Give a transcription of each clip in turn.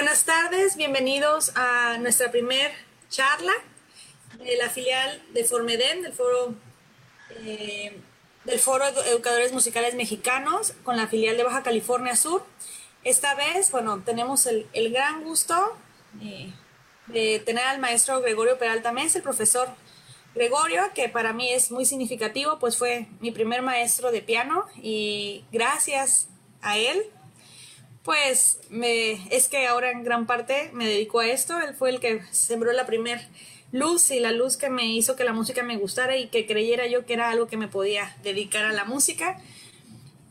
Buenas tardes, bienvenidos a nuestra primer charla de la filial de Formedem, del foro, eh, del foro Educadores Musicales Mexicanos, con la filial de Baja California Sur. Esta vez, bueno, tenemos el, gran gusto eh, de tener al maestro Gregorio Peralta Mesa, el profesor Gregorio, que para mí es muy significativo, pues fue mi primer maestro de piano y gracias a él, pues me, es que ahora en gran parte me dedico a esto. Él fue el que sembró la primer luz y la luz que me hizo que la música me gustara y que creyera yo que era algo que me podía dedicar a la música.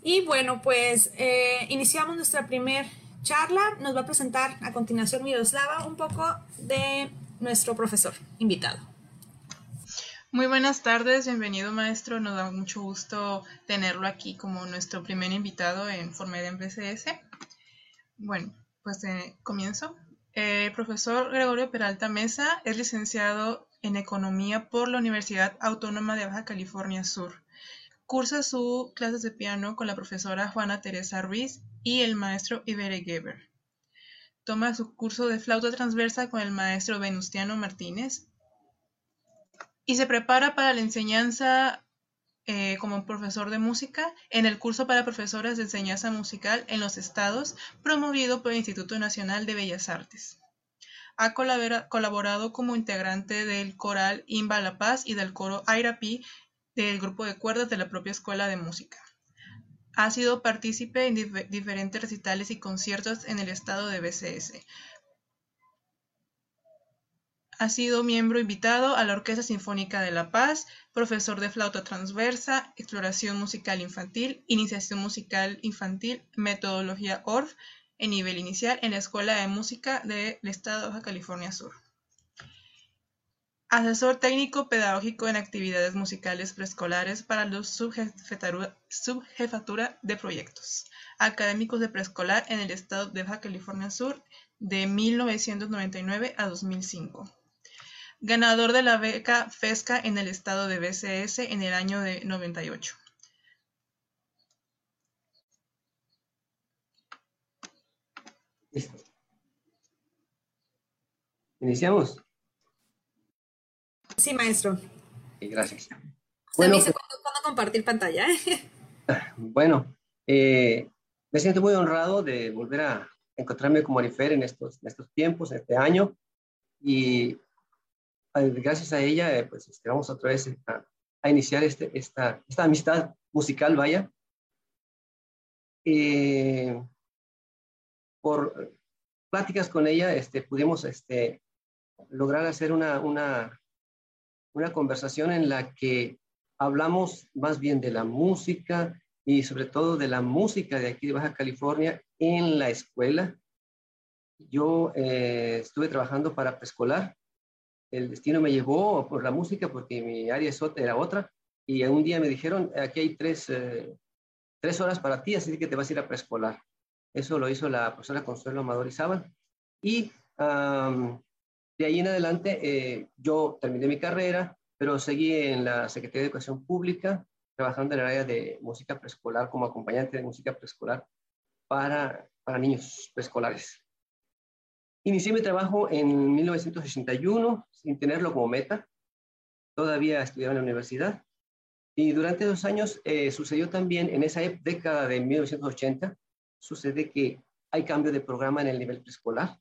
Y bueno, pues eh, iniciamos nuestra primer charla. Nos va a presentar a continuación Miroslava un poco de nuestro profesor invitado. Muy buenas tardes, bienvenido maestro, nos da mucho gusto tenerlo aquí como nuestro primer invitado en Formedem BCS. Bueno, pues eh, comienzo. Eh, profesor Gregorio Peralta Mesa es licenciado en Economía por la Universidad Autónoma de Baja California Sur. Cursa sus clases de piano con la profesora Juana Teresa Ruiz y el maestro Ibere Geber. Toma su curso de flauta transversa con el maestro Venustiano Martínez y se prepara para la enseñanza eh, como profesor de música en el curso para profesoras de enseñanza musical en los estados promovido por el Instituto Nacional de Bellas Artes. Ha colaborado como integrante del coral Imba La Paz y del coro Airapi del grupo de cuerdas de la propia Escuela de Música. Ha sido partícipe en diferentes recitales y conciertos en el estado de BCS, ha sido miembro invitado a la Orquesta Sinfónica de La Paz, profesor de flauta transversa, exploración musical infantil, iniciación musical infantil, metodología ORF en nivel inicial en la Escuela de Música del Estado de Baja California Sur. Asesor técnico pedagógico en actividades musicales preescolares para la subjefatura de proyectos académicos de preescolar en el estado de Baja California Sur de 1999 a 2005 ganador de la beca FESCA en el estado de BCS en el año de 98. ¿Iniciamos? Sí, maestro. gracias. Bueno, pues- cuándo, compartir pantalla. ¿eh? Bueno, eh, me siento muy honrado de volver a encontrarme con Marifer en estos, en estos tiempos, en este año, y gracias a ella, eh, pues este, vamos otra vez a, iniciar este, esta, esta amistad musical, vaya. Eh, por pláticas con ella, este, pudimos este, lograr hacer una, una, una conversación en la que hablamos más bien de la música y sobre todo de la música de aquí de Baja California en la escuela. Yo eh, estuve trabajando para preescolar el destino me llevó por la música porque mi área era otra y un día me dijeron, aquí hay tres, eh, tres horas para ti, así que te vas a ir a preescolar. Eso lo hizo la profesora Consuelo Amador Izábal. Y de ahí en adelante eh, yo terminé mi carrera, pero seguí en la Secretaría de Educación Pública, trabajando en el área de música preescolar como acompañante de música preescolar para, para niños preescolares. Inicié mi trabajo en 1961 sin tenerlo como meta. Todavía estudiaba en la universidad. Y durante dos años eh, sucedió también, en esa década de 1980, sucede que hay cambio de programa en el nivel preescolar.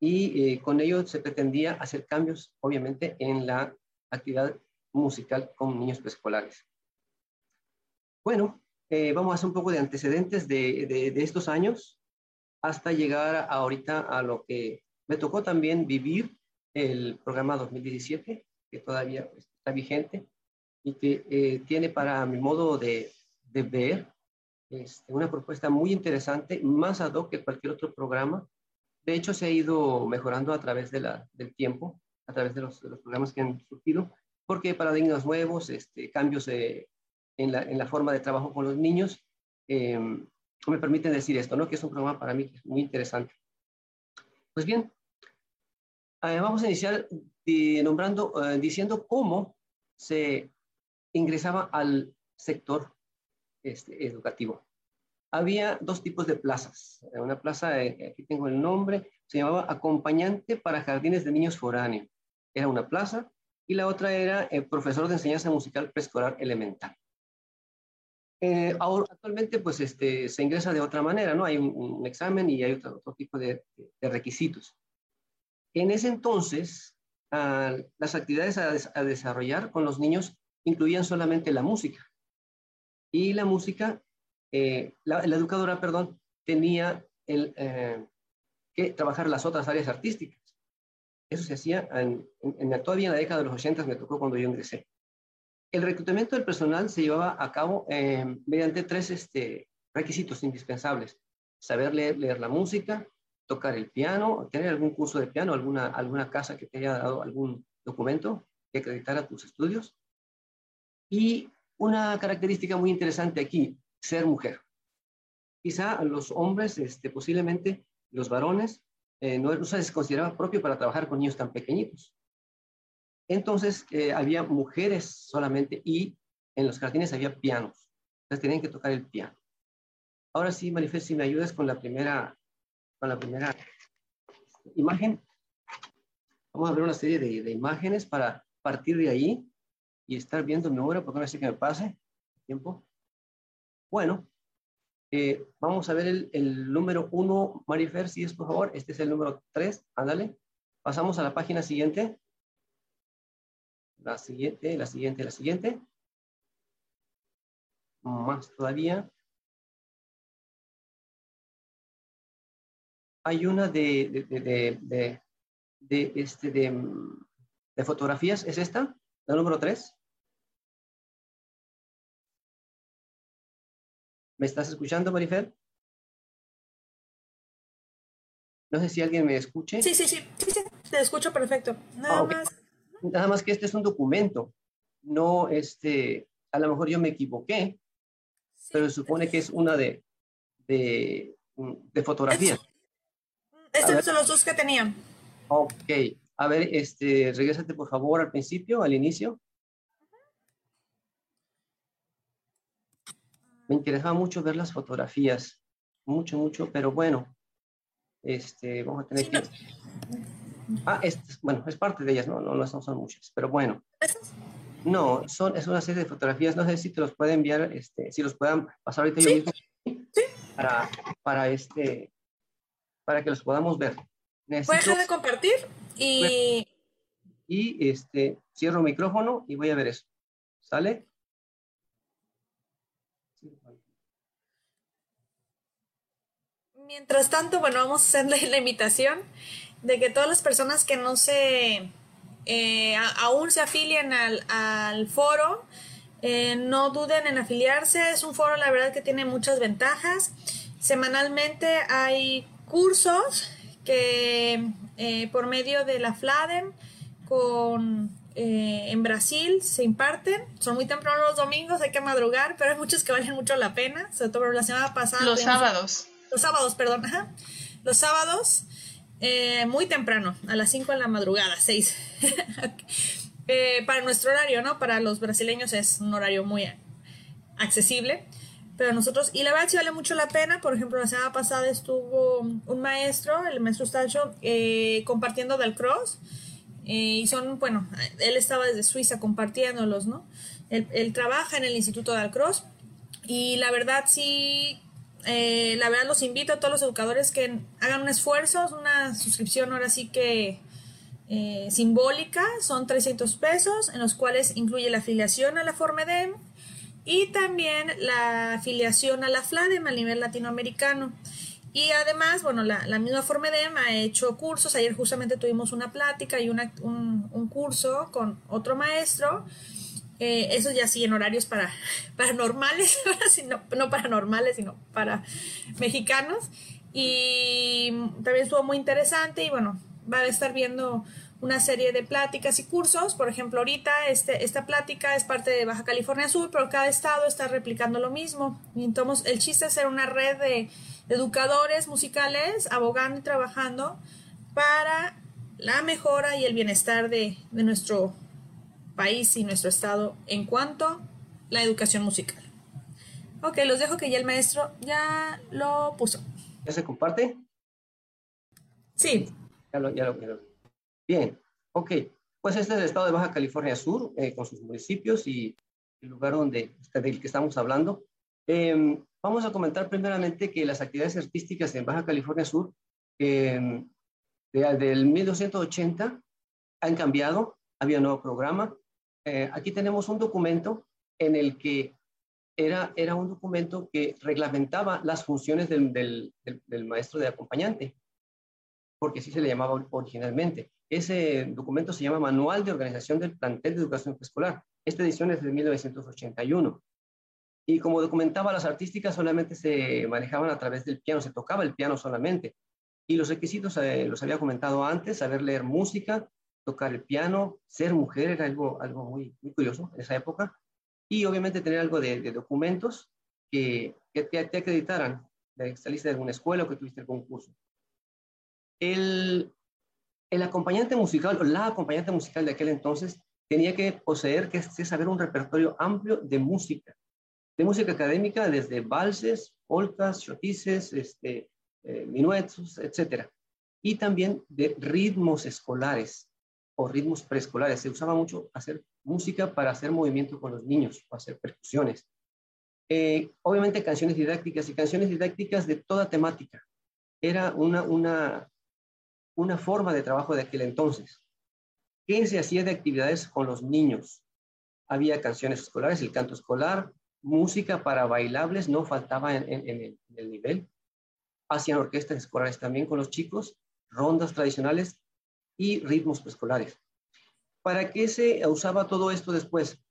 Y eh, con ello se pretendía hacer cambios, obviamente, en la actividad musical con niños preescolares. Bueno, eh, vamos a hacer un poco de antecedentes de, de, de estos años hasta llegar ahorita a lo que me tocó también vivir el programa 2017, que todavía pues, está vigente y que eh, tiene para mi modo de, de ver este, una propuesta muy interesante, más ad hoc que cualquier otro programa. De hecho, se ha ido mejorando a través de la, del tiempo, a través de los, programas que han surgido, porque paradigmas nuevos, este, cambios en, la, en, la, forma de trabajo con los niños, eh, me permiten decir esto, ¿no? Que es un programa para mí muy interesante. Pues bien, eh, vamos a iniciar eh, nombrando, eh, diciendo cómo se ingresaba al sector este, educativo. había dos tipos de plazas. Una plaza, eh, aquí tengo el nombre, se llamaba Acompañante para Jardines de Niños Foráneos. Era una plaza. Y la otra era el eh, Profesor de Enseñanza Musical Preescolar Elemental. Eh, actualmente, pues, este, se ingresa de otra manera, ¿no? Hay un, examen y hay otro, tipo de, requisitos. En ese entonces, ah, las actividades a, desarrollar con los niños incluían solamente la música. Y la música, eh, la, educadora, perdón, tenía eh, que trabajar las otras áreas artísticas. Eso se hacía en, en, todavía en la década de los 80, me tocó cuando yo ingresé. El reclutamiento del personal se llevaba a cabo eh, mediante tres este, requisitos indispensables. Saber leer, leer, la música, tocar el piano, tener algún curso de piano, alguna, alguna casa que te haya dado algún documento que acreditara tus estudios. Y una característica muy interesante aquí, ser mujer. Quizá los hombres, este, posiblemente los varones, eh, no, no se les consideraba propio para trabajar con niños tan pequeñitos. Entonces, eh, había mujeres solamente y en los jardines había pianos. Entonces, tenían que tocar el piano. Ahora sí, Marifé, si me ayudas con la primera, con la primera imagen. Vamos a ver una serie de, imágenes para partir de ahí y estar viendo mi obra, porque no sé que me pase tiempo. Bueno, eh, vamos a ver el, el número uno, Marifer, si es por favor. Este es el número tres, ándale. Pasamos a la página siguiente la siguiente, la siguiente, la siguiente. Más todavía. Hay una de, de, de, de, este, de, fotografías, ¿es esta? La número 3. ¿Me estás escuchando, Marifer? No sé si alguien me escuche. Sí, sí, sí, sí, sí. te escucho perfecto. Nada ah, más. Nada más que este es un documento, no este, a lo mejor yo me equivoqué, pero supone que es una de, de, de fotografías. Estos son los dos que tenían. Ok, a ver, este, regrésate por favor al principio, al inicio. Me interesaba mucho ver las fotografías, mucho, mucho, pero bueno, este, vamos a tener que... Ah, es, bueno, es parte de ellas, no, no, no son, muchas, pero bueno. No, son, es una serie de fotografías, no sé si te los puede enviar, este, si los puedan pasar ahorita yo mismo, para, para, este, para que los podamos ver. Necesito, dejar de compartir y... Y este, cierro el micrófono y voy a ver eso. ¿Sale? Mientras tanto, bueno, vamos a hacerle la invitación de que todas las personas que no se, eh, aún se afilien al, foro, eh, no duden en afiliarse. Es un foro, la verdad, que tiene muchas ventajas. Semanalmente hay cursos que eh, por medio de la FLADEN con, en Brasil se imparten. Son muy temprano los domingos, hay que madrugar, pero hay muchos que valen mucho la pena. Sobre todo la semana pasada. Los sábados. Los sábados, perdón. Los sábados eh, muy temprano, a las 5 de la madrugada, 6. Eh, para nuestro horario, ¿no? Para los brasileños es un horario muy accesible. Pero nosotros, y la verdad sí vale mucho la pena. Por ejemplo, la semana pasada estuvo un maestro, el maestro Stacho, eh, compartiendo del cross. y son, bueno, él estaba desde Suiza compartiéndolos, ¿no? Él, trabaja en el Instituto de Alcross. Y la verdad sí eh, la verdad los invito a todos los educadores que hagan un esfuerzo, una suscripción ahora sí que eh, simbólica, son 300 pesos, en los cuales incluye la afiliación a la Formedem y también la afiliación a la FLADEM a nivel latinoamericano. Y además, bueno, la, la misma Formedem ha hecho cursos, ayer justamente tuvimos una plática y un, un curso con otro maestro eh, eso ya sí en horarios para paranormales, no, no paranormales, sino para mexicanos. Y también estuvo muy interesante y bueno, va a estar viendo una serie de pláticas y cursos. Por ejemplo, ahorita este, esta plática es parte de Baja California Sur, pero cada estado está replicando lo mismo. Entonces el chiste es ser una red de educadores musicales abogando y trabajando para la mejora y el bienestar de, de nuestro país y nuestro estado en cuanto a la educación musical. Ok, los dejo que ya el maestro ya lo puso. ¿Ya se comparte? Sí. Ya lo, ya lo, Bien, ok. Pues este es el estado de Baja California Sur, eh, con sus municipios y el lugar donde, del que estamos hablando. Em, vamos a comentar primeramente que las actividades artísticas en Baja California Sur eh, del 1280 han cambiado, había un nuevo programa. Eh, aquí tenemos un documento en el que era, era un documento que reglamentaba las funciones del, del, maestro de acompañante, porque así se le llamaba originalmente. Ese documento se llama Manual de Organización del Plantel de Educación Escolar. Esta edición es de 1981. Y como documentaba, las artísticas solamente se manejaban a través del piano, se tocaba el piano solamente. Y los requisitos eh, los había comentado antes, saber leer música, tocar el piano, ser mujer era algo, algo muy, muy curioso en esa época y obviamente tener algo de, documentos que, que te, acreditaran de saliste de alguna escuela o que tuviste algún curso. El, el acompañante musical o la acompañante musical de aquel entonces tenía que poseer, que saber un repertorio amplio de música, de música académica, desde valses, polcas, chotices, este, eh, minuetos, etc. Y también de ritmos escolares o ritmos preescolares. Se usaba mucho hacer música para hacer movimiento con los niños o hacer percusiones. Eh, obviamente canciones didácticas y canciones didácticas de toda temática. Era una, una, una forma de trabajo de aquel entonces. ¿Qué se hacía de actividades con los niños? Había canciones escolares, el canto escolar, música para bailables, no faltaba en el nivel. Hacían orquestas escolares también con los chicos, rondas tradicionales y ritmos preescolares. ¿Para qué se usaba todo esto después?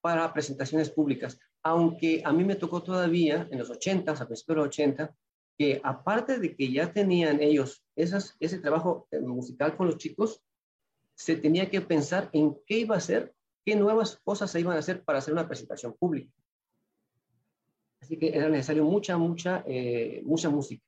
Para presentaciones públicas. Aunque a mí me tocó todavía en los 80, a principios de los 80, que aparte de que ya tenían ellos ese trabajo eh, musical con los chicos, se tenía que pensar en qué iba a hacer, qué nuevas cosas se iban a hacer para hacer una presentación pública. Así que era necesario mucha, mucha, eh, mucha música.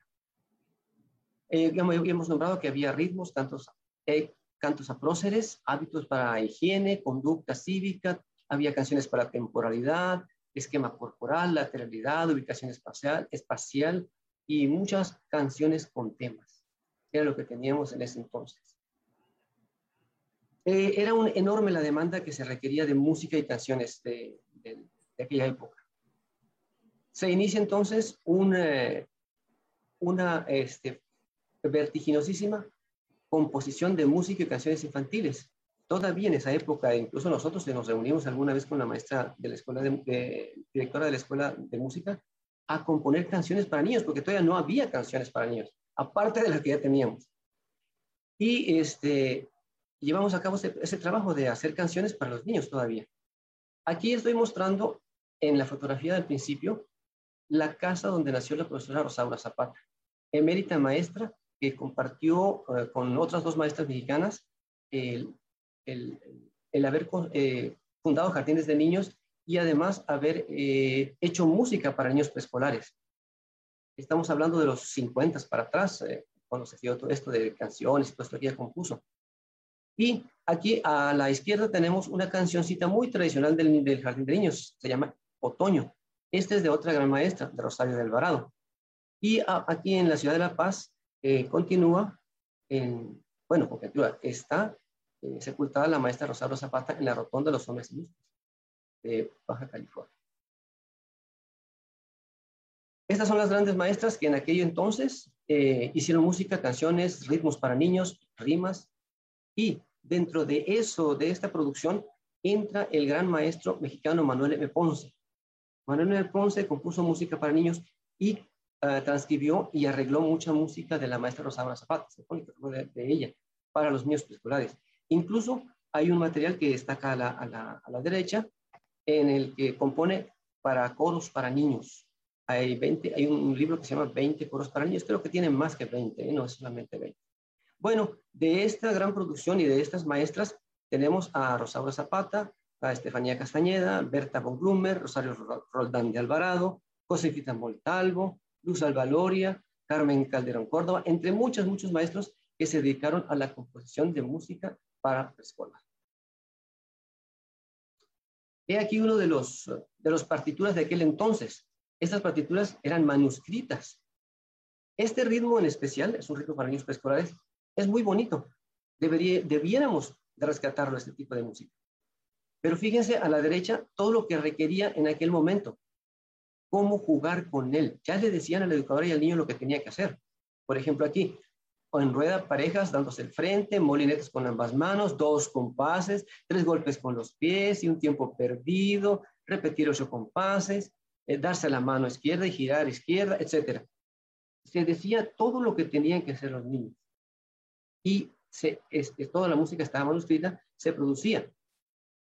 Eh, ya hemos nombrado que había ritmos, tantos eh, cantos a próceres, hábitos para higiene, conducta cívica, había canciones para temporalidad, esquema corporal, lateralidad, ubicación espacial, espacial y muchas canciones con temas. Era lo que teníamos en ese entonces. Eh, era un, enorme la demanda que se requería de música y canciones de, aquella época. Se inicia entonces una, una este, vertiginosísima composición de música y canciones infantiles. Todavía en esa época, incluso nosotros nos reunimos alguna vez con la maestra de la escuela, directora de la escuela de música, a componer canciones para niños, porque todavía no había canciones para niños, aparte de las que ya teníamos. Y este, llevamos a cabo ese trabajo de hacer canciones para los niños todavía. Aquí estoy mostrando en la fotografía del principio la casa donde nació la profesora Rosaura Zapata, emérita maestra que compartió eh, con otras dos maestras mexicanas el, el, haber eh, fundado jardines de niños y además haber eh, hecho música para niños preescolares. Estamos hablando de los 50 para atrás, cuando se dio todo esto de canciones, todo esto que ella compuso. Y aquí a la izquierda tenemos una cancioncita muy tradicional del, del Jardín de Niños, se llama Otoño. Este es de otra gran maestra, de Rosario del Alvarado. Y aquí en la ciudad de La Paz eh, continúa en, bueno, continúa, está eh, sepultada la maestra Rosario Zapata en la Rotonda de los Hombres Ilustres de Baja California. Estas son las grandes maestras que en aquello entonces eh, hicieron música, canciones, ritmos para niños, rimas, y dentro de eso, de esta producción, entra el gran maestro mexicano Manuel M. Ponce. Manuel M. Ponce compuso música para niños y uh, transcribió y arregló mucha música de la maestra Rosaura Zapata, de, de ella, para los niños preescolares. Incluso hay un material que destaca a la, a, la, a la, derecha, en el que compone para coros para niños. Hay, 20, hay un libro que se llama 20 coros para niños, creo que tienen más que 20, ¿eh? no es solamente 20. Bueno, de esta gran producción y de estas maestras tenemos a Rosaura Zapata, a Estefanía Castañeda, Berta von Blumer, Rosario Roldán de Alvarado, Josefita Moltalvo, Luz Alvaloria, Carmen Calderón Córdoba, entre muchos, muchos maestros que se dedicaron a la composición de música para escuela. He aquí uno de los, de los partituras de aquel entonces. Estas partituras eran manuscritas. Este ritmo en especial, es un ritmo para niños preescolares, es muy bonito. Debería, debiéramos de rescatarlo, este tipo de música. Pero fíjense a la derecha todo lo que requería en aquel momento. Cómo jugar con él. Ya le decían al educador y al niño lo que tenía que hacer. Por ejemplo, aquí, en rueda parejas dándose el frente, molinetes con ambas manos, dos compases, tres golpes con los pies y un tiempo perdido, repetir ocho compases, eh, darse la mano izquierda y girar izquierda, etc. Se decía todo lo que tenían que hacer los niños. Y se, toda la música estaba manuscrita, se producía.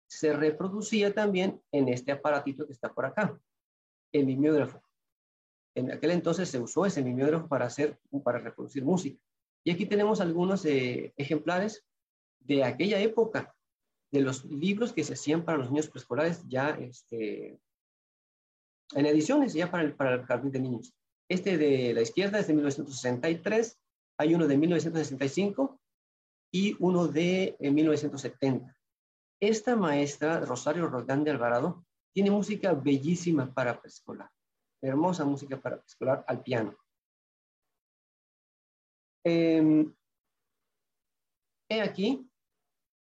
Se reproducía también en este aparatito que está por acá, el mimeógrafo. En aquel entonces se usó ese mimeógrafo para hacer, para reproducir música. Y aquí tenemos algunos eh, ejemplares de aquella época, de los libros que se hacían para los niños preescolares ya este, en ediciones, ya para el, para el jardín de niños. Este de la izquierda es de 1963, hay uno de 1965 y uno de 1970. Eh, Esta maestra, Rosario Rodán de Alvarado, tiene música bellísima para preescolar hermosa música para escolar al piano. Em, he aquí,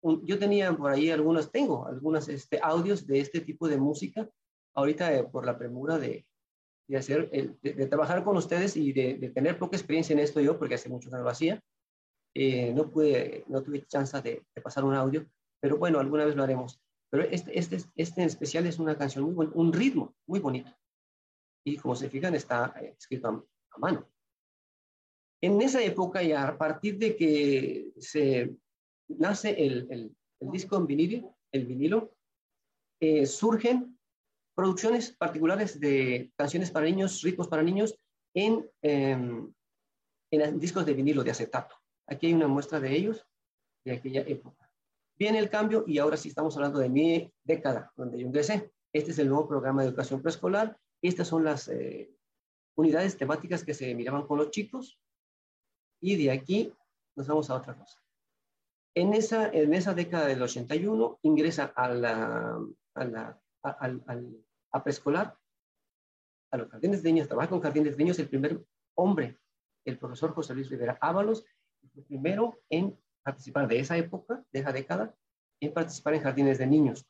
yo tenía por ahí algunos, tengo algunos este, audios de este tipo de música, ahorita eh, por la premura de, de hacer, de, trabajar con ustedes y de, tener poca experiencia en esto yo, porque hace mucho que no lo hacía, eh, no pude, no tuve chance de, pasar un audio, pero bueno, alguna vez lo haremos. Pero este, este, este en especial es una canción muy buena, un ritmo muy bonito y como se fijan está eh, escrito a, mano. En esa época y a partir de que se nace el, el, disco en vinilo, el vinilo eh, surgen producciones particulares de canciones para niños, ritmos para niños, en, em, en discos de vinilo de acetato. Aquí hay una muestra de ellos de aquella época. Viene el cambio y ahora sí estamos hablando de mi década, donde yo ingresé. Este es el nuevo programa de educación preescolar estas son las eh, unidades temáticas que se miraban con los chicos y de aquí nos vamos a otra cosa. En esa, en esa década del 81 ingresa a, la, a, la, a, preescolar, a los jardines de niños, trabaja con jardines de niños, el primer hombre, el profesor José Luis Rivera Ábalos, el primero en participar de esa época, de esa década, en participar en jardines de niños.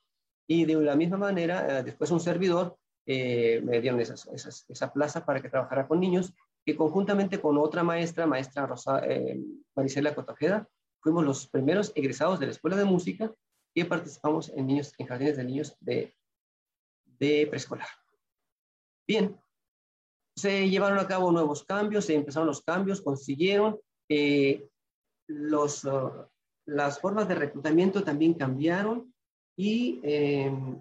Y de la misma manera, eh, después un servidor eh, me dieron esa plaza para que trabajara con niños, que conjuntamente con otra maestra, maestra Rosa, eh, Marisela Cotojeda, fuimos los primeros egresados de la Escuela de Música que participamos en, niños, en jardines de niños de, de preescolar. Bien, se llevaron a cabo nuevos cambios, se empezaron los cambios, consiguieron, eh, uh, las formas de reclutamiento también cambiaron y em,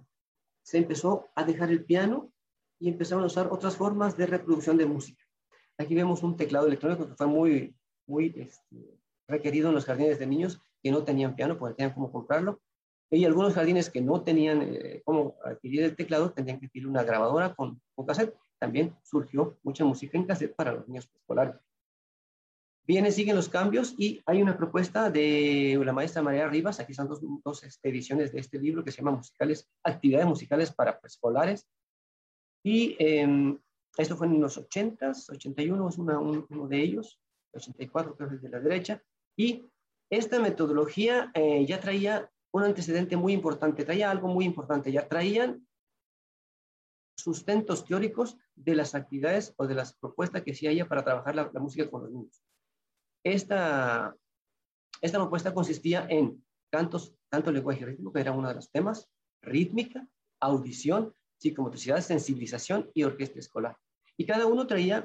se empezó a dejar el piano y empezaron a usar otras formas de reproducción de música. Aquí vemos un teclado electrónico que fue muy, muy este, requerido en los jardines de niños que no tenían piano, porque tenían cómo comprarlo. Y algunos jardines que no tenían eh, cómo adquirir el teclado, tenían que adquirir una grabadora con, con cassette. También surgió mucha música en cassette para los niños escolares. Vienen, siguen los cambios y hay una propuesta de la maestra María Rivas, aquí están dos, dos ediciones de este libro que se llama musicales, Actividades musicales para preescolares. Y em, esto fue en los 80s, 81 es uno de ellos, 84 creo que es de la derecha. Y esta metodología eh, ya traía un antecedente muy importante, traía algo muy importante, ya traían sustentos teóricos de las actividades o de las propuestas que se haya para trabajar la música con los niños. Esta, esta propuesta consistía en cantos, canto, lenguaje rítmico, que era uno de los temas, rítmica, audición, psicomotricidad, sensibilización y orquesta escolar. Y cada uno traía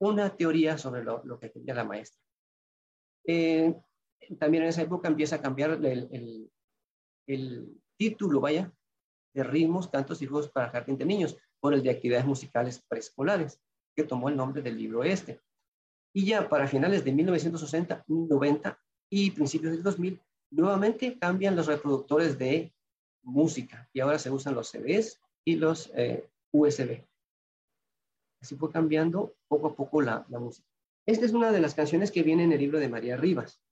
una teoría sobre lo, que quería la maestra. Eh, también en esa época empieza a cambiar el, el, título, vaya, de ritmos, cantos y juegos para jardín de niños, por el de actividades musicales preescolares, que tomó el nombre del libro este. Y ya para finales de 1960, 90 y principios del 2000, nuevamente cambian los reproductores de música y ahora se usan los CDs y los eh, USB. Así fue cambiando poco a poco la, música. Esta es una de las canciones que viene en el libro de María Rivas.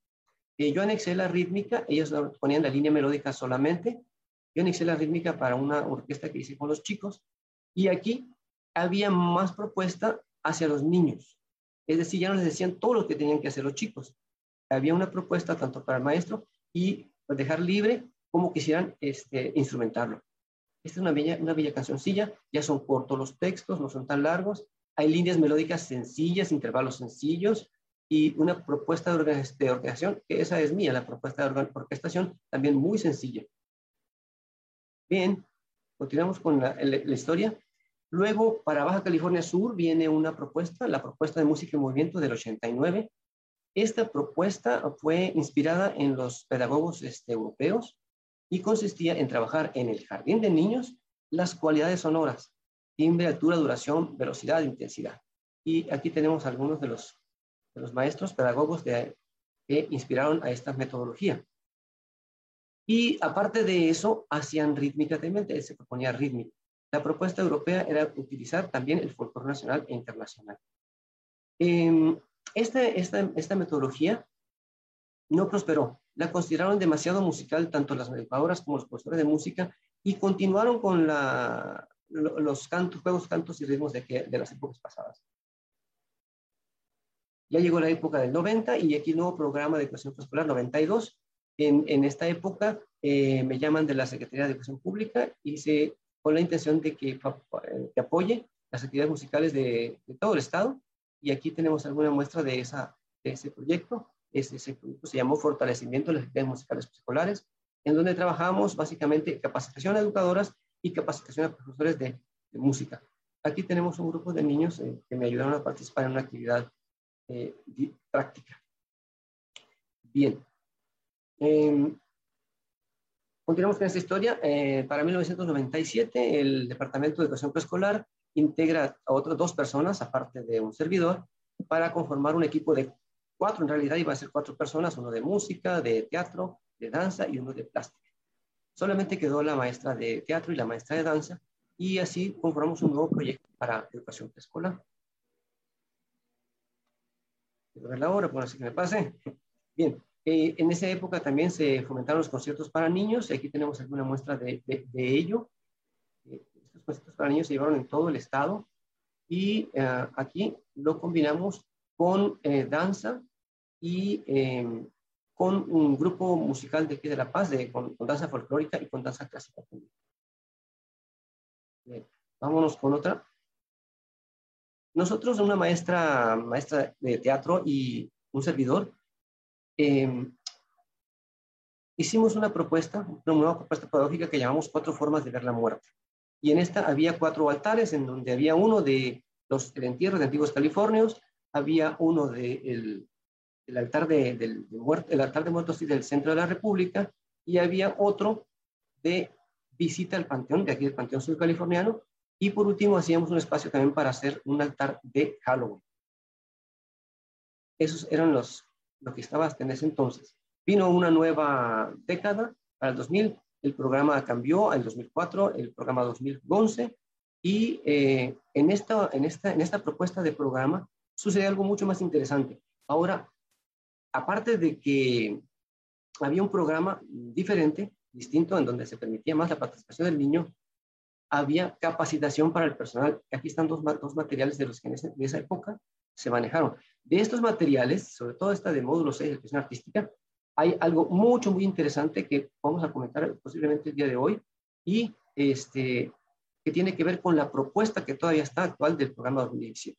Eh, yo anexé la rítmica, ellos ponían la línea melódica solamente yo inicié la rítmica para una orquesta que hice con los chicos y aquí había más propuesta hacia los niños. Es decir, ya no les decían todo lo que tenían que hacer los chicos. Había una propuesta tanto para el maestro y dejar libre como quisieran este, instrumentarlo. Esta es una bella, una cancioncilla, ya son cortos los textos, no son tan largos, hay líneas melódicas sencillas, intervalos sencillos y una propuesta de, orquestación, que esa es mía, la propuesta de orquestación, también muy sencilla. Bien, continuamos con la, historia. Luego, para Baja California Sur viene una propuesta, la propuesta de música y movimiento del 89. Esta propuesta fue inspirada en los pedagogos este, europeos y consistía en trabajar en el jardín de niños las cualidades sonoras, timbre, altura, duración, velocidad, intensidad. Y aquí tenemos algunos de los, de los maestros pedagogos que inspiraron a esta metodología. Y aparte de eso, hacían rítmicamente, se proponía rítmica. La propuesta europea era utilizar también el folclore nacional e internacional. Eh, esta, esta, esta metodología no prosperó. La consideraron demasiado musical tanto las educadoras como los profesores de música y continuaron con la, los cantos, juegos, cantos y ritmos de, de las épocas pasadas. Ya llegó la época del 90 y aquí el nuevo programa de educación escolar 92. En, en esta época eh, me llaman de la Secretaría de Educación Pública y se, con la intención de que, que apoye las actividades musicales de, de, todo el Estado. Y aquí tenemos alguna muestra de ese proyecto. Ese, ese proyecto se llamó Fortalecimiento de las actividades musicales escolares, en donde trabajamos básicamente capacitación a educadoras y capacitación a profesores de, música. Aquí tenemos un grupo de niños eh, que me ayudaron a participar en una actividad eh, práctica. Bien. Em, continuamos con esta historia. Eh, para 1997, el Departamento de Educación Preescolar integra a otras dos personas, aparte de un servidor, para conformar un equipo de cuatro, en realidad iba a ser cuatro personas, uno de música, de teatro, de danza y uno de plástica. Solamente quedó la maestra de teatro y la maestra de danza y así conformamos un nuevo proyecto para educación preescolar. Quiero ver la hora, por así que me pase. Bien, eh, en esa época también se fomentaron los conciertos para niños y aquí tenemos alguna muestra de, ello. Eh, estos conciertos para niños se llevaron en todo el estado y eh, aquí lo combinamos con danza y con un grupo musical de aquí de La Paz, de, con, danza folclórica y con danza clásica vámonos con otra. Nosotros, una maestra, maestra de teatro y un servidor, em, hicimos una propuesta, una nueva propuesta pedagógica que llamamos Cuatro Formas de Ver la Muerte. Y en esta había cuatro altares, en donde había uno de los el entierro de antiguos californios, había uno de el, el altar de, del, el altar de muertos del centro de la República, y había otro de visita al panteón, de aquí del Panteón Sur Californiano, y por último hacíamos un espacio también para hacer un altar de Halloween. Esos eran los, lo que estaba hasta en ese entonces. Vino una nueva década, para el 2000, el programa cambió, en 2004, el programa 2011, y eh, en, esta, en, esta, en esta propuesta de programa sucede algo mucho más interesante. Ahora aparte de que había un programa diferente, distinto, en donde se permitía más la participación del niño, había capacitación para el personal. Aquí están dos, dos materiales de los que en, esa época se manejaron. De estos materiales, sobre todo esta de módulo 6 de educación artística, hay algo mucho, muy interesante que vamos a comentar posiblemente el día de hoy y este, que tiene que ver con la propuesta que todavía está actual del programa 2017.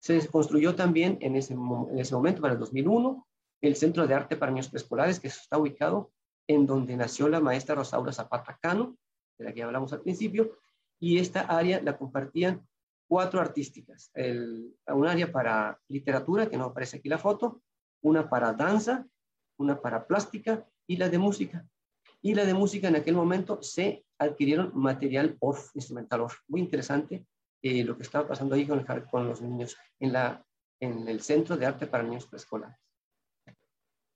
Se construyó también en ese, en ese momento, para el 2001, el Centro de Arte para Niños Preescolares, que está ubicado en donde nació la maestra Rosaura Zapata Cano, de la que hablamos al principio, y esta área la compartían cuatro artísticas. un área para literatura, que no aparece aquí la foto, una para danza, una para plástica y la de música. Y la de música en aquel momento se adquirieron material ORF, instrumental ORF. Muy interesante eh, lo que estaba pasando ahí con, con los niños en, la, en el Centro de Arte para Niños Preescolares.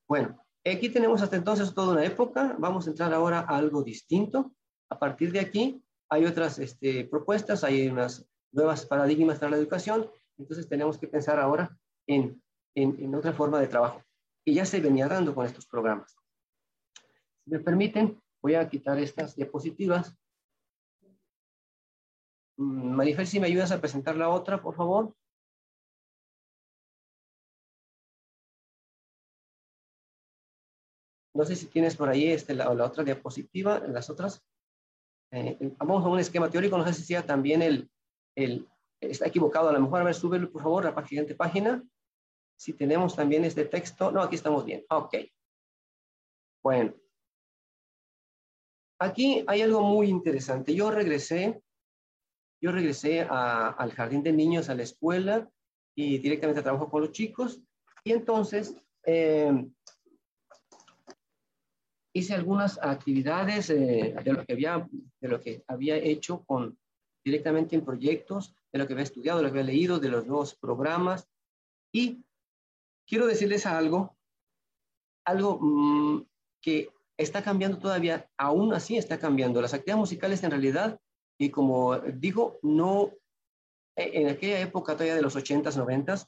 Bueno, aquí tenemos hasta entonces toda una época. Vamos a entrar ahora a algo distinto. A partir de aquí hay otras este, propuestas, hay unas nuevas paradigmas para la educación. Entonces tenemos que pensar ahora en, en, otra forma de trabajo que ya se venía dando con estos programas. Si me permiten, Voy a quitar estas diapositivas. Mm, Marifel, si me ayudas a presentar la otra, por favor. No sé si tienes por ahí este, la, la otra diapositiva, las otras. Eh, vamos a un esquema teórico, no sé si sea también el, está equivocado, a lo mejor, a ver, súbelo por favor la siguiente página. Si tenemos también este texto, no, aquí estamos bien, ok. Bueno, aquí hay algo muy interesante. Yo regresé, yo regresé al jardín de niños, a la escuela, y directamente trabajo con los chicos, y entonces eh, hice algunas actividades eh, de, lo que había, de lo que había hecho con, directamente en proyectos, de lo que había estudiado, lo que había leído, de los nuevos programas. Y quiero decirles algo, algo mm, que está cambiando todavía, aún así está cambiando. Las actividades musicales en realidad, y como digo, no, e, en aquella época todavía de los 80s, 90s,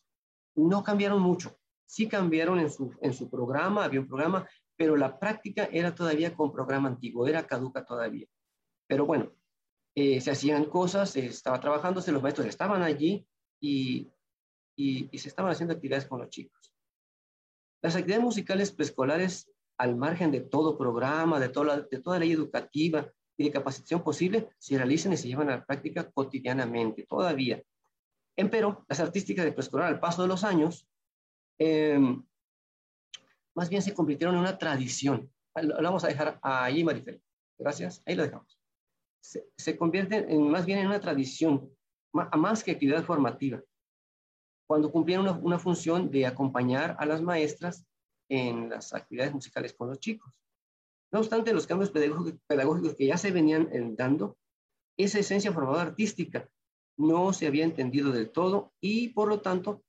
no cambiaron mucho. Sí cambiaron en su, en su programa, había un programa, pero la práctica era todavía con programa antiguo, era caduca todavía. Pero bueno, eh, se hacían cosas, se estaba trabajándose, los maestros estaban allí y, y, se estaban haciendo actividades con los chicos. Las actividades musicales preescolares, al margen de todo programa, de toda, de toda ley educativa y de capacitación posible, se realizan y se llevan a la práctica cotidianamente, todavía. Pero las artísticas de preescolar, al paso de los años, eh, más bien se convirtieron en una tradición. Lo, vamos a dejar ahí, Marifel. Gracias. Ahí lo dejamos. Se, se convierten en, más bien en una tradición, más, que actividad formativa. Cuando cumplían una, una función de acompañar a las maestras en las actividades musicales con los chicos. No obstante, los cambios pedagógicos, que ya se venían eh, dando, esa esencia formadora artística no se había entendido del todo y por lo tanto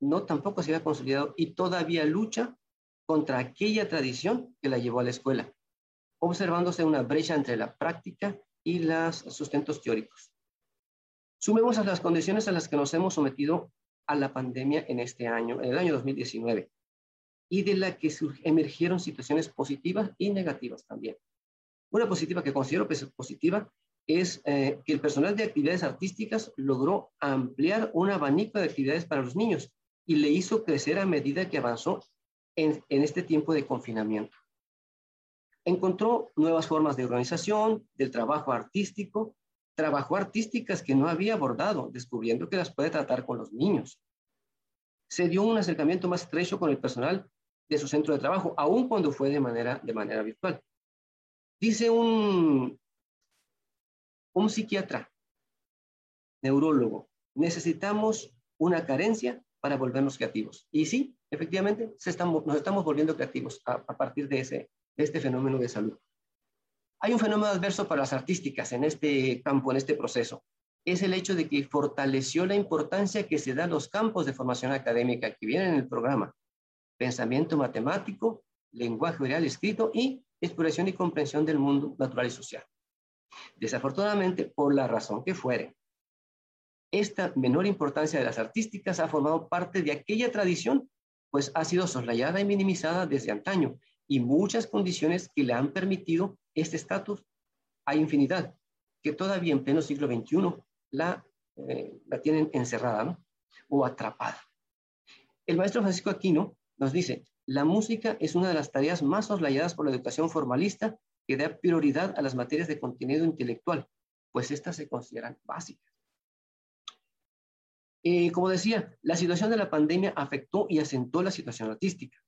no tampoco se había consolidado y todavía lucha contra aquella tradición que la llevó a la escuela, observándose una brecha entre la práctica y los sustentos teóricos. Sumemos a las condiciones a las que nos hemos sometido a la pandemia en este año, en el año 2019, y de la que emergieron situaciones positivas y negativas también. Una positiva que considero positiva es eh, que el personal de actividades artísticas logró ampliar un abanico de actividades para los niños y le hizo crecer a medida que avanzó en, este tiempo de confinamiento. Encontró nuevas formas de organización, del trabajo artístico, trabajo artísticas que no había abordado, descubriendo que las puede tratar con los niños. Se dio un acercamiento más estrecho con el personal de su centro de trabajo, aun cuando fue de manera, de manera virtual. Dice un, un psiquiatra, neurólogo, necesitamos una carencia para volvernos creativos. Y sí, efectivamente, se estamos, nos estamos volviendo creativos a, partir de, ese, de este fenómeno de salud. Hay un fenómeno adverso para las artísticas en este campo, en este proceso. Es el hecho de que fortaleció la importancia que se da a los campos de formación académica que vienen en el programa. Pensamiento matemático, lenguaje oral escrito y exploración y comprensión del mundo natural y social. Desafortunadamente, por la razón que fuere, esta menor importancia de las artísticas ha formado parte de aquella tradición pues ha sido soslayada y minimizada desde antaño y muchas condiciones que le han permitido este estatus hay infinidad que todavía en pleno siglo XXI la, eh, la tienen encerrada ¿no? o atrapada. El maestro Francisco Aquino nos dice, la música es una de las tareas más soslayadas por la educación formalista que da prioridad a las materias de contenido intelectual, pues estas se consideran básicas. Eh, como decía, la situación de la pandemia afectó y asentó la situación artística,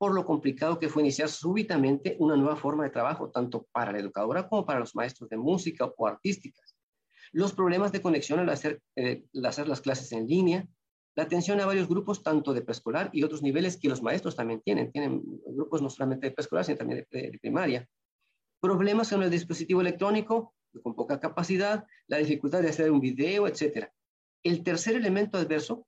por lo complicado que fue iniciar súbitamente una nueva forma de trabajo, tanto para la educadora como para los maestros de música o artísticas. Los problemas de conexión al hacer, eh, las clases en línea, la atención a varios grupos, tanto de preescolar y otros niveles que los maestros también tienen. Tienen grupos no solamente de preescolar, sino también de, de primaria. Problemas con el dispositivo electrónico, con poca capacidad, la dificultad de hacer un video, etcétera. El tercer elemento adverso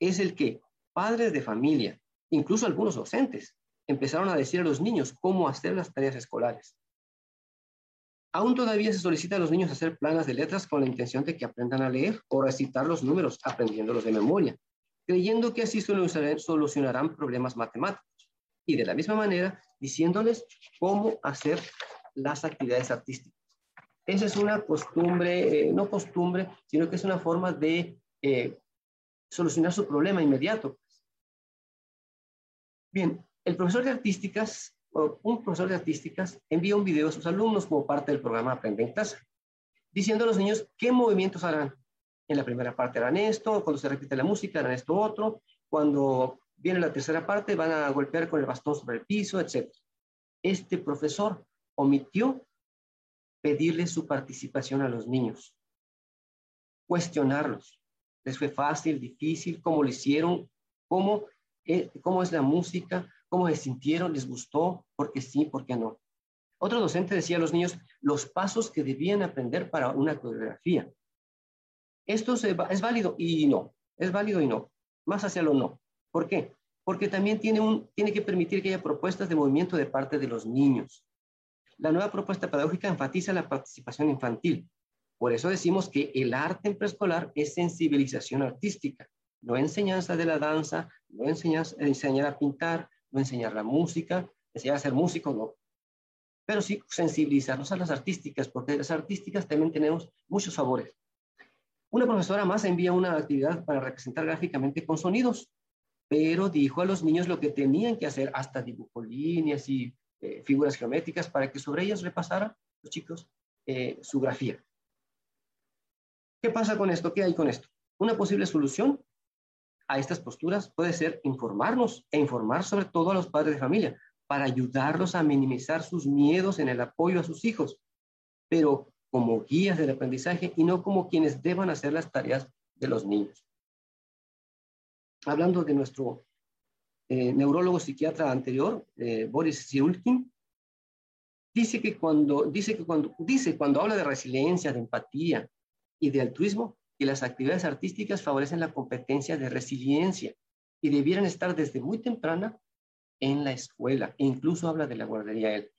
es el que padres de familia, incluso algunos docentes, empezaron a decir a los niños cómo hacer las tareas escolares. Aún todavía se solicita a los niños hacer planas de letras con la intención de que aprendan a leer o recitar los números, aprendiéndolos de memoria, creyendo que así solucionarán problemas matemáticos. Y de la misma manera, diciéndoles cómo hacer las actividades artísticas. Esa es una costumbre, eh, no costumbre, sino que es una forma de eh, solucionar su problema inmediato. Bien, el profesor de artísticas, o un profesor de artísticas, envía un video a sus alumnos como parte del programa Aprende en Casa, diciendo a los niños qué movimientos harán. En la primera parte harán esto, cuando se repite la música harán esto otro, cuando viene la tercera parte van a golpear con el bastón sobre el piso, etc. Este profesor omitió pedirle su participación a los niños, cuestionarlos. ¿Les fue fácil, difícil? ¿Cómo lo hicieron? ¿Cómo, eh, cómo es la música? ¿Cómo se sintieron? ¿Les gustó? ¿Por qué sí? ¿Por qué no? Otro docente decía a los niños los pasos que debían aprender para una coreografía. Esto es válido y no, es válido y no, más hacia lo no. ¿Por qué? Porque también tiene, tiene que permitir que haya propuestas de movimiento de parte de los niños. La nueva propuesta pedagógica enfatiza la participación infantil. Por eso decimos que el arte en preescolar es sensibilización artística, no enseñanza de la danza, no enseñanza, enseñar a pintar, no enseñar la música, enseñar a ser músico, no. Pero sí sensibilizarnos a las artísticas, porque las artísticas también tenemos muchos favores. Una profesora más envía una actividad para representar gráficamente con sonidos, pero dijo a los niños lo que tenían que hacer, hasta dibujó líneas y eh, figuras geométricas para que sobre ellas repasaran los chicos eh, su grafía. ¿Qué pasa con esto? ¿Qué hay con esto? Una posible solución a estas posturas puede ser informarnos e informar sobre todo a los padres de familia para ayudarlos a minimizar sus miedos en el apoyo a sus hijos, pero como guías del aprendizaje y no como quienes deban hacer las tareas de los niños. Hablando de nuestro eh, neurólogo psiquiatra anterior, eh, Boris Cyrulkin, dice que, cuando, dice que cuando, dice cuando habla de resiliencia, de empatía y de altruismo, que las actividades artísticas favorecen la competencia de resiliencia y debieran estar desde muy temprana en la escuela. E incluso habla de la guardería él.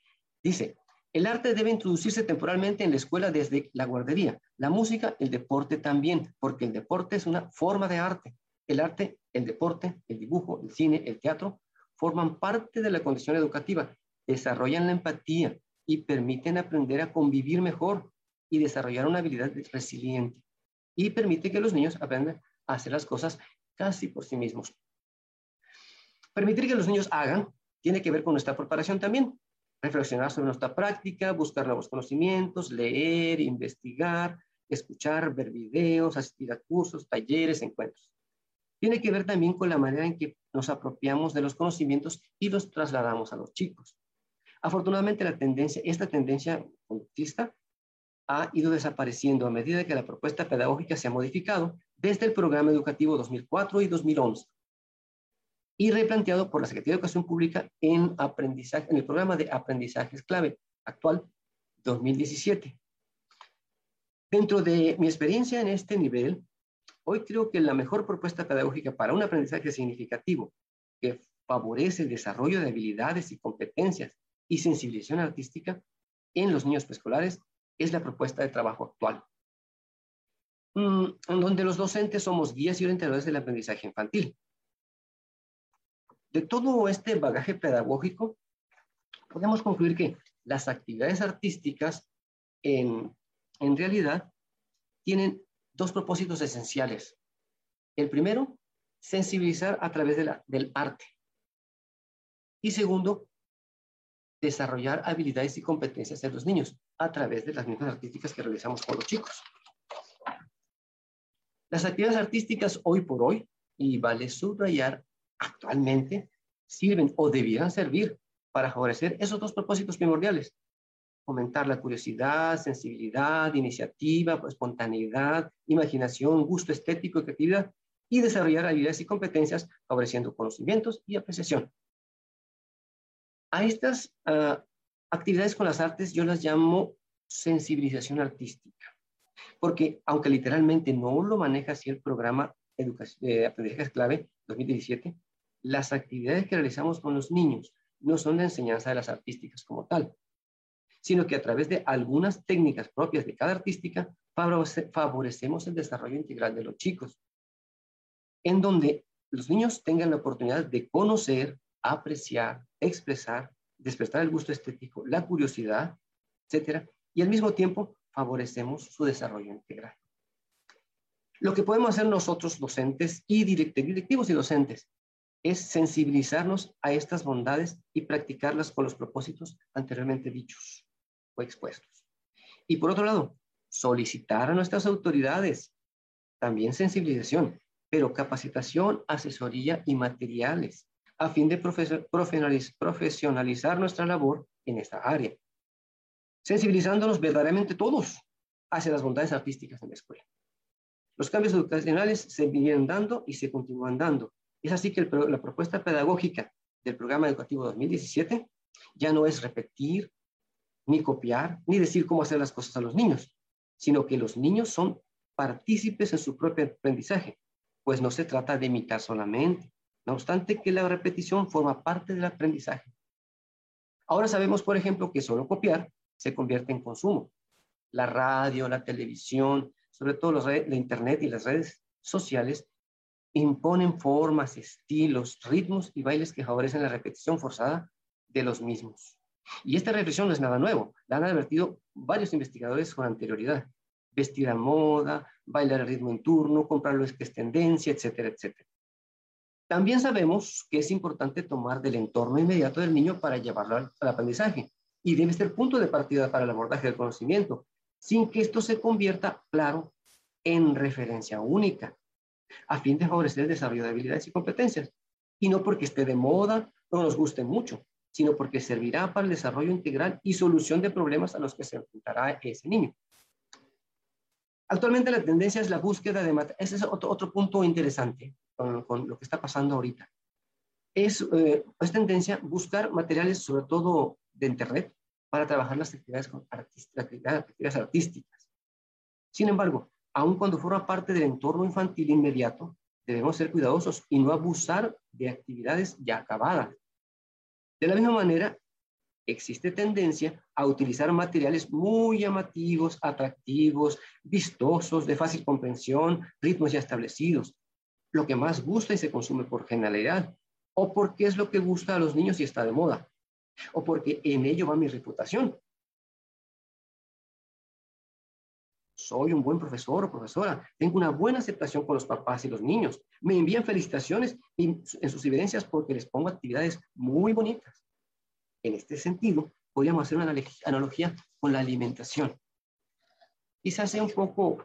Dice, el arte debe introducirse temporalmente en la escuela desde la guardería. La música, el deporte también, porque el deporte es una forma de arte. El arte, el deporte, el dibujo, el cine, el teatro forman parte de la condición educativa, desarrollan la empatía y permiten aprender a convivir mejor y desarrollar una habilidad resiliente y permite que los niños aprendan a hacer las cosas casi por sí mismos. Permitir que los niños hagan tiene que ver con nuestra preparación también. Reflexionar sobre nuestra práctica, buscar nuevos conocimientos, leer, investigar, escuchar, ver videos, asistir a cursos, talleres, encuentros tiene que ver también con la manera en que nos apropiamos de los conocimientos y los trasladamos a los chicos. Afortunadamente, la tendencia, esta tendencia conductista ha ido desapareciendo a medida que la propuesta pedagógica se ha modificado desde el programa educativo 2004 y 2011 y replanteado por la Secretaría de Educación Pública en, aprendizaje, en el programa de aprendizajes clave actual 2017. Dentro de mi experiencia en este nivel, Hoy creo que la mejor propuesta pedagógica para un aprendizaje significativo que favorece el desarrollo de habilidades y competencias y sensibilización artística en los niños preescolares es la propuesta de trabajo actual, mm, en donde los docentes somos guías y orientadores del aprendizaje infantil. De todo este bagaje pedagógico, podemos concluir que las actividades artísticas en, en realidad tienen dos propósitos esenciales. El primero, sensibilizar a través del arte. Y segundo, desarrollar habilidades y competencias de los niños a través de las mismas artísticas que realizamos con los chicos. Las actividades artísticas hoy por hoy, y vale subrayar, actualmente sirven o debieran servir para favorecer esos dos propósitos primordiales, fomentar la curiosidad, sensibilidad, iniciativa, espontaneidad, imaginación, gusto estético y creatividad, y desarrollar habilidades y competencias favoreciendo conocimientos y apreciación. A estas ah, actividades con las artes yo las llamo sensibilización artística, porque aunque literalmente no lo maneja así el programa de Aprendizaje Clave 2017, las actividades que realizamos con los niños no son de enseñanza de las artísticas como tal, sino que a través de algunas técnicas propias de cada artística favorecemos el desarrollo integral de los chicos, en donde los niños tengan la oportunidad de conocer, apreciar, expresar, despertar el gusto estético, la curiosidad etcétera, y al mismo tiempo favorecemos su desarrollo integral. Lo que podemos hacer nosotros, docentes y directivos y docentes, es sensibilizarnos a estas bondades y practicarlas con los propósitos anteriormente dichos o expuestos. Y por otro lado, solicitar a nuestras autoridades también sensibilización, pero capacitación, asesoría y materiales a fin de profesionalizar nuestra labor en esta área, sensibilizándonos verdaderamente todos hacia las bondades artísticas en la escuela. Los cambios educacionales se vienen dando y se continúan dando. Es así que la propuesta pedagógica del programa educativo 2017 ya no es repetir, ni copiar, ni decir cómo hacer las cosas a los niños, sino que los niños son partícipes en su propio aprendizaje, pues no se trata de imitar solamente, no obstante que la repetición forma parte del aprendizaje. Ahora sabemos, por ejemplo, que solo copiar se convierte en consumo. La radio, la televisión, sobre todo los de Internet y las redes sociales, imponen formas, estilos, ritmos y bailes que favorecen la repetición forzada de los mismos. Y esta reflexión no es nada nuevo, la han advertido varios investigadores con anterioridad. Vestir a moda, bailar al ritmo en turno, comprar lo que es tendencia, etcétera, etcétera. También sabemos que es importante tomar del entorno inmediato del niño para llevarlo al, aprendizaje y debe ser punto de partida para el abordaje del conocimiento, sin que esto se convierta, claro, en referencia única, a fin de favorecer el desarrollo de habilidades y competencias, y no porque esté de moda o nos guste mucho, sino porque servirá para el desarrollo integral y solución de problemas a los que se enfrentará ese niño. Actualmente la tendencia es la búsqueda de... Ese es otro, otro punto interesante con, lo que está pasando ahorita. Es, eh, es tendencia buscar materiales, sobre todo de Internet, para trabajar las actividades, actividades artísticas. Sin embargo, aun cuando forma parte del entorno infantil inmediato, debemos ser cuidadosos y no abusar de actividades ya acabadas. De la misma manera, existe tendencia a utilizar materiales muy llamativos, atractivos, vistosos, de fácil comprensión, ritmos ya establecidos, lo que más gusta y se consume por generalidad, o porque es lo que gusta a los niños y está de moda, o porque en ello va mi reputación. Soy un buen profesor o profesora, tengo una buena aceptación con los papás y los niños, me envían felicitaciones en sus evidencias porque les pongo actividades muy bonitas. En este sentido, podríamos hacer una analogía con la alimentación. Quizás sea un poco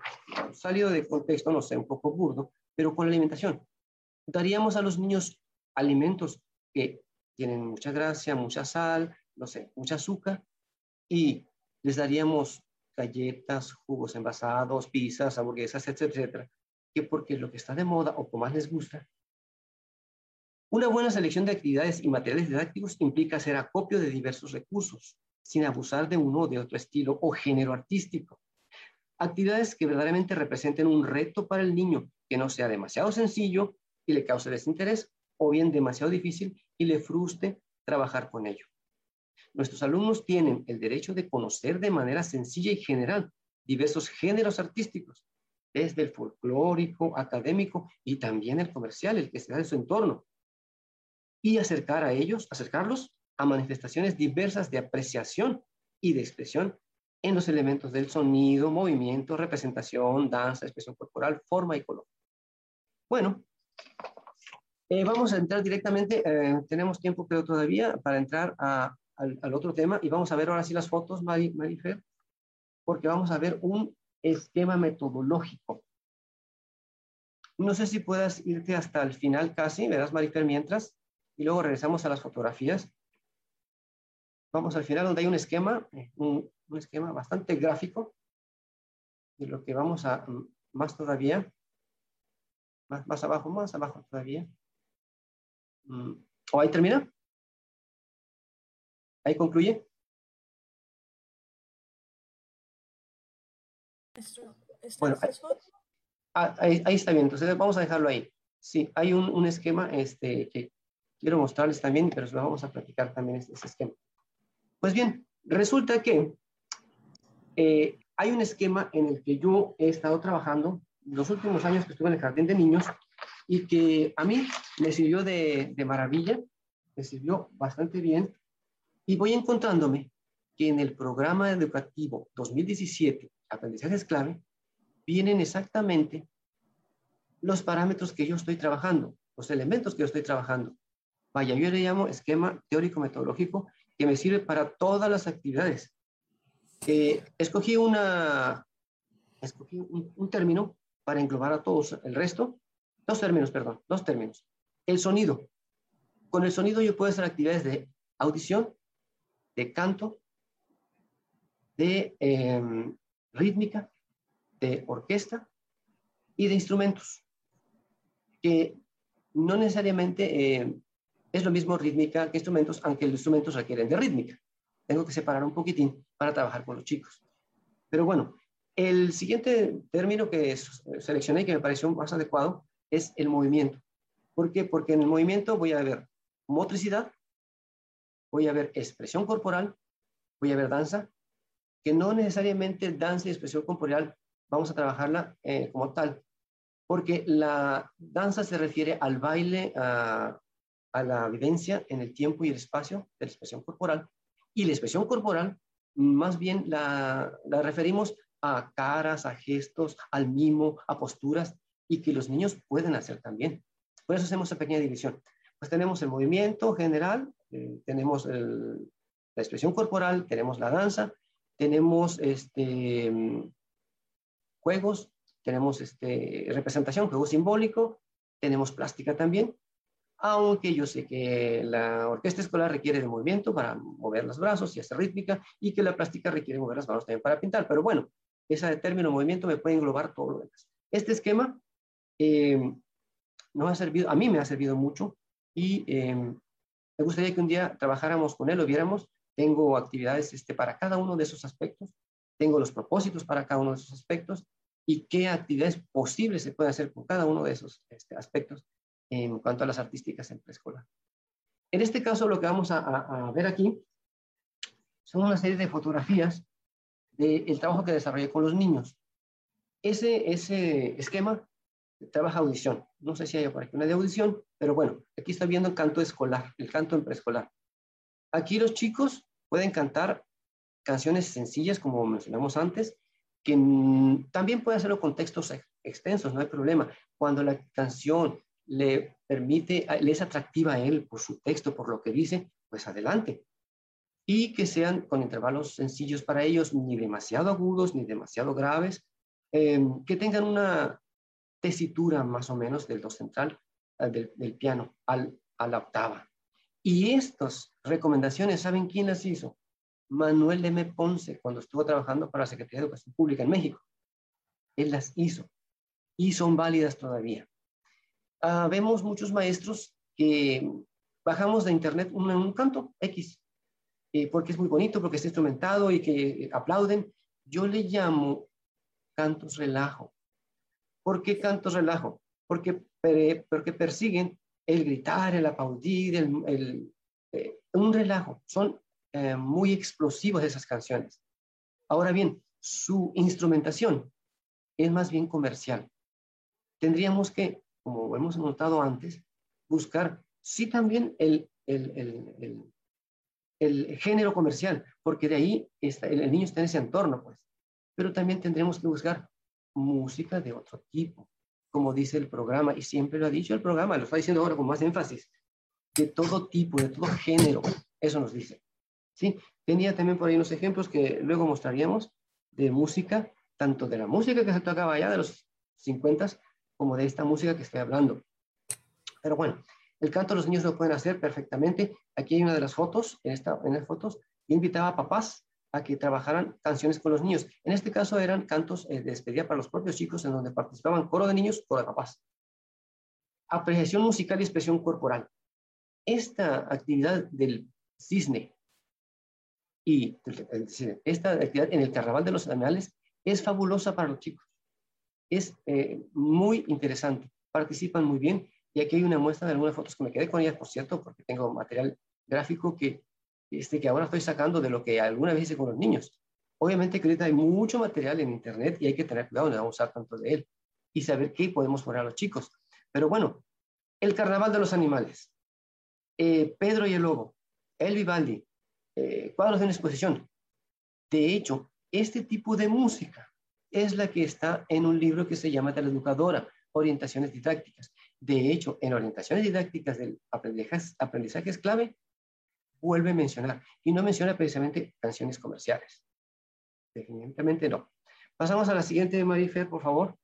salido de contexto, no sé, un poco burdo, pero con la alimentación. Daríamos a los niños alimentos que tienen mucha gracia, mucha sal, no sé, mucha azúcar, y les daríamos galletas, jugos envasados, pizzas, hamburguesas, etcétera, etcétera, que porque lo que está de moda o como más les gusta. Una buena selección de actividades y materiales didácticos implica hacer acopio de diversos recursos, sin abusar de uno o de otro estilo o género artístico. Actividades que verdaderamente representen un reto para el niño que no sea demasiado sencillo y le cause desinterés, o bien demasiado difícil y le frustre trabajar con ello. Nuestros alumnos tienen el derecho de conocer de manera sencilla y general diversos géneros artísticos, desde el folclórico, académico y también el comercial, el que se da en su entorno, y acercar a ellos, acercarlos a manifestaciones diversas de apreciación y de expresión en los elementos del sonido, movimiento, representación, danza, expresión corporal, forma y color. Bueno, eh, vamos a entrar directamente, eh, tenemos tiempo creo todavía para entrar al, otro tema y vamos a ver ahora sí las fotos, Marifer, porque vamos a ver un esquema metodológico. No sé si puedas irte hasta el final casi, verás Marifer mientras, y luego regresamos a las fotografías. Vamos al final donde hay un esquema, un esquema bastante gráfico, y lo que vamos a más todavía más, abajo, más abajo todavía. Mm, ¿O ahí termina? ¿Ahí concluye? Bueno, ah, ahí, ahí, está bien, entonces vamos a dejarlo ahí. Sí, hay un, un, esquema este, que quiero mostrarles también, pero lo vamos a platicar también este, esquema. Pues bien, resulta que eh, hay un esquema en el que yo he estado trabajando los últimos años que estuve en el jardín de niños y que a mí me sirvió de, de maravilla, me sirvió bastante bien y voy encontrándome que en el programa educativo 2017, aprendizaje clave, vienen exactamente los parámetros que yo estoy trabajando, los elementos que yo estoy trabajando. Vaya, yo le llamo esquema teórico-metodológico que me sirve para todas las actividades. Eh, escogí una, escogí un, término para englobar a todos el resto. Dos términos, perdón, dos términos. El sonido. Con el sonido yo puedo hacer actividades de audición, de canto, de em, rítmica, de orquesta y de instrumentos, que no necesariamente em, es lo mismo rítmica que instrumentos, aunque los instrumentos requieren de rítmica. Tengo que separar un poquitín para trabajar con los chicos. Pero bueno, el siguiente término que seleccioné y que me pareció más adecuado es el movimiento. ¿Por qué? Porque en el movimiento voy a ver motricidad, voy a ver expresión corporal, voy a ver danza, que no necesariamente danza y expresión corporal vamos a trabajarla eh, como tal, porque la danza se refiere al baile, a, a la vivencia en el tiempo y el espacio de la expresión corporal. Y la expresión corporal, más bien la, referimos a caras, a gestos, al mimo, a posturas, y que los niños pueden hacer también. Por eso hacemos esa pequeña división. Pues tenemos el movimiento general, eh, tenemos la expresión corporal, tenemos la danza, tenemos este, juegos, tenemos este, representación, juego simbólico, tenemos plástica también, aunque yo sé que la orquesta escolar requiere de movimiento para mover los brazos y hacer rítmica, y que la plástica requiere mover las manos también para pintar. Pero bueno, ese término movimiento me puede englobar todo lo demás. Este esquema eh, ha servido, a mí me ha servido mucho y eh, me gustaría que un día trabajáramos con él, lo viéramos. Tengo actividades este, para cada uno de esos aspectos, tengo los propósitos para cada uno de esos aspectos y qué actividades posibles se pueden hacer con cada uno de esos este, aspectos en cuanto a las artísticas en preescolar. En este caso, lo que vamos a, ver aquí son una serie de fotografías del trabajo que desarrollé con los niños. Ese, ese esquema trabaja audición. No sé si hay por aquí una de audición, pero bueno, aquí está viendo el canto escolar, el canto en preescolar. Aquí los chicos pueden cantar canciones sencillas, como mencionamos antes, que también puede hacerlo con textos extensos, no hay problema. Cuando la canción le permite, le es atractiva a él por su texto, por lo que dice, pues adelante. Y que sean con intervalos sencillos para ellos, ni demasiado agudos, ni demasiado graves, em, que tengan una tesitura más o menos del do central, eh, del, piano, al, a la octava. Y estas recomendaciones, ¿saben quién las hizo? Manuel M. Ponce, cuando estuvo trabajando para la Secretaría de Educación Pública en México. Él las hizo y son válidas todavía. Ah, vemos muchos maestros que bajamos de internet un, un canto X, eh, porque es muy bonito, porque está instrumentado y que aplauden. Yo le llamo cantos relajo. ¿Por qué cantos relajo? Porque, porque persiguen el gritar, el aplaudir, el, eh, un relajo. Son eh, muy explosivos esas canciones. Ahora bien, su instrumentación es más bien comercial. Tendríamos que como hemos notado antes, buscar sí también el, el, el, género comercial, porque de ahí está, el, niño está en ese entorno, pues. Pero también tendremos que buscar música de otro tipo, como dice el programa, y siempre lo ha dicho el programa, lo está diciendo ahora con más énfasis, de todo tipo, de todo género, eso nos dice. ¿sí? Tenía también por ahí unos ejemplos que luego mostraríamos de música, tanto de la música que se tocaba allá de los 50 como de esta música que estoy hablando. Pero bueno, el canto los niños lo pueden hacer perfectamente. Aquí hay una de las fotos, en, esta, en las fotos, yo invitaba a papás a que trabajaran canciones con los niños. En este caso eran cantos eh, de despedida para los propios chicos en donde participaban coro de niños, coro de papás. Apreciación musical y expresión corporal. Esta actividad del cisne y esta actividad en el carnaval de los animales es fabulosa para los chicos es eh, muy interesante. Participan muy bien y aquí hay una muestra de algunas fotos que me quedé con ellas, por cierto, porque tengo material gráfico que, este, que ahora estoy sacando de lo que alguna vez hice con los niños. Obviamente que ahorita hay mucho material en internet y hay que tener cuidado, no a usar tanto de él y saber qué podemos poner a los chicos. Pero bueno, el carnaval de los animales, eh, Pedro y el lobo, el Vivaldi, eh, cuadros de una exposición. De hecho, este tipo de música es la que está en un libro que se llama Teleeducadora, Orientaciones Didácticas. De hecho, en Orientaciones Didácticas del aprendizaje es clave, vuelve a mencionar y no menciona precisamente canciones comerciales. Definitivamente no. Pasamos a la siguiente, Marifer, por favor.